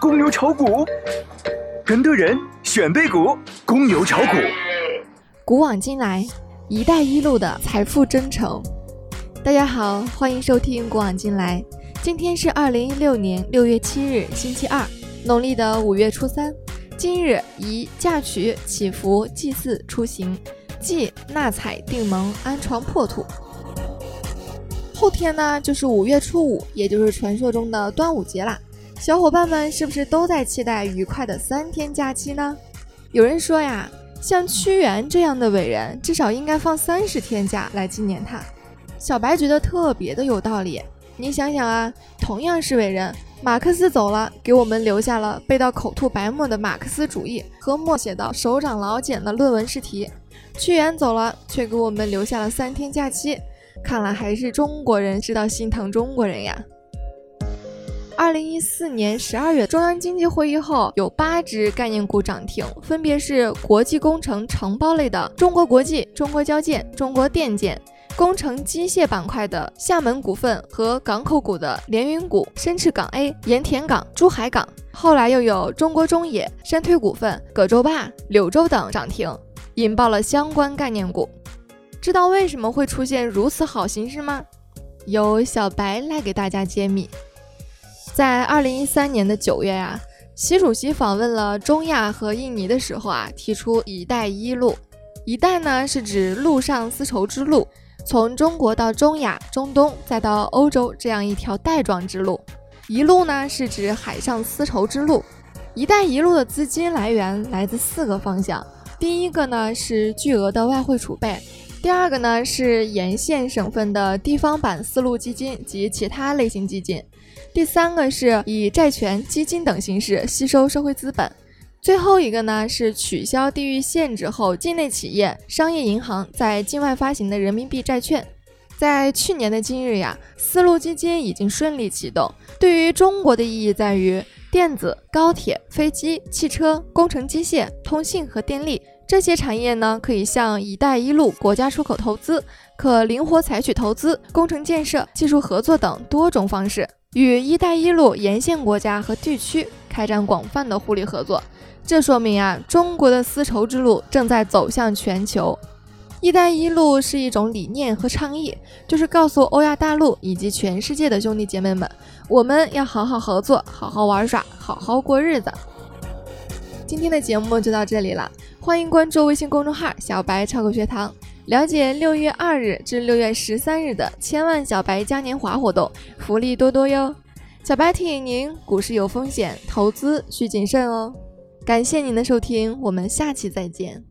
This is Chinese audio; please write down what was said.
公牛炒股，跟对人选对股，公牛炒股。古往今来，“一带一路”的财富征程。大家好，欢迎收听《古往今来》。今天是二零一六年六月七日，星期二，农历的五月初三。今日宜嫁娶、祈福、祭祀、出行，忌纳采、订盟、安床、破土。后天呢，就是五月初五，也就是传说中的端午节啦。小伙伴们是不是都在期待愉快的三天假期呢？有人说呀，像屈原这样的伟人，至少应该放三十天假来纪念他。小白觉得特别的有道理。你想想啊，同样是伟人，马克思走了，给我们留下了背到口吐白沫的马克思主义和默写到手掌老茧的论文试题；屈原走了，却给我们留下了三天假期。看来还是中国人知道心疼中国人呀。二零一四年十二月，中央经济会议后有八只概念股涨停，分别是国际工程承包类的中国国际、中国交建、中国电建，工程机械板块的厦门股份和港口股的连云股、深赤港 A、盐田港、珠海港。后来又有中国中冶、山推股份、葛洲坝、柳州等涨停，引爆了相关概念股。知道为什么会出现如此好形势吗？由小白来给大家揭秘。在二零一三年的九月呀，习主席访问了中亚和印尼的时候啊，提出“一带一路”。一带呢是指陆上丝绸之路，从中国到中亚、中东再到欧洲这样一条带状之路；一路呢是指海上丝绸之路。一带一路的资金来源来自四个方向，第一个呢是巨额的外汇储备。第二个呢是沿线省份的地方版丝路基金及其他类型基金，第三个是以债权、基金等形式吸收社会资本，最后一个呢是取消地域限制后，境内企业、商业银行在境外发行的人民币债券。在去年的今日呀，丝路基金已经顺利启动，对于中国的意义在于电子、高铁、飞机、汽车、工程机械、通信和电力。这些产业呢，可以向“一带一路”国家出口投资，可灵活采取投资、工程建设、技术合作等多种方式，与“一带一路”沿线国家和地区开展广泛的互利合作。这说明啊，中国的丝绸之路正在走向全球。“一带一路”是一种理念和倡议，就是告诉欧亚大陆以及全世界的兄弟姐妹们，我们要好好合作，好好玩耍，好好过日子。今天的节目就到这里了。欢迎关注微信公众号“小白炒股学堂”，了解六月二日至六月十三日的千万小白嘉年华活动，福利多多哟！小白提醒您，股市有风险，投资需谨慎哦。感谢您的收听，我们下期再见。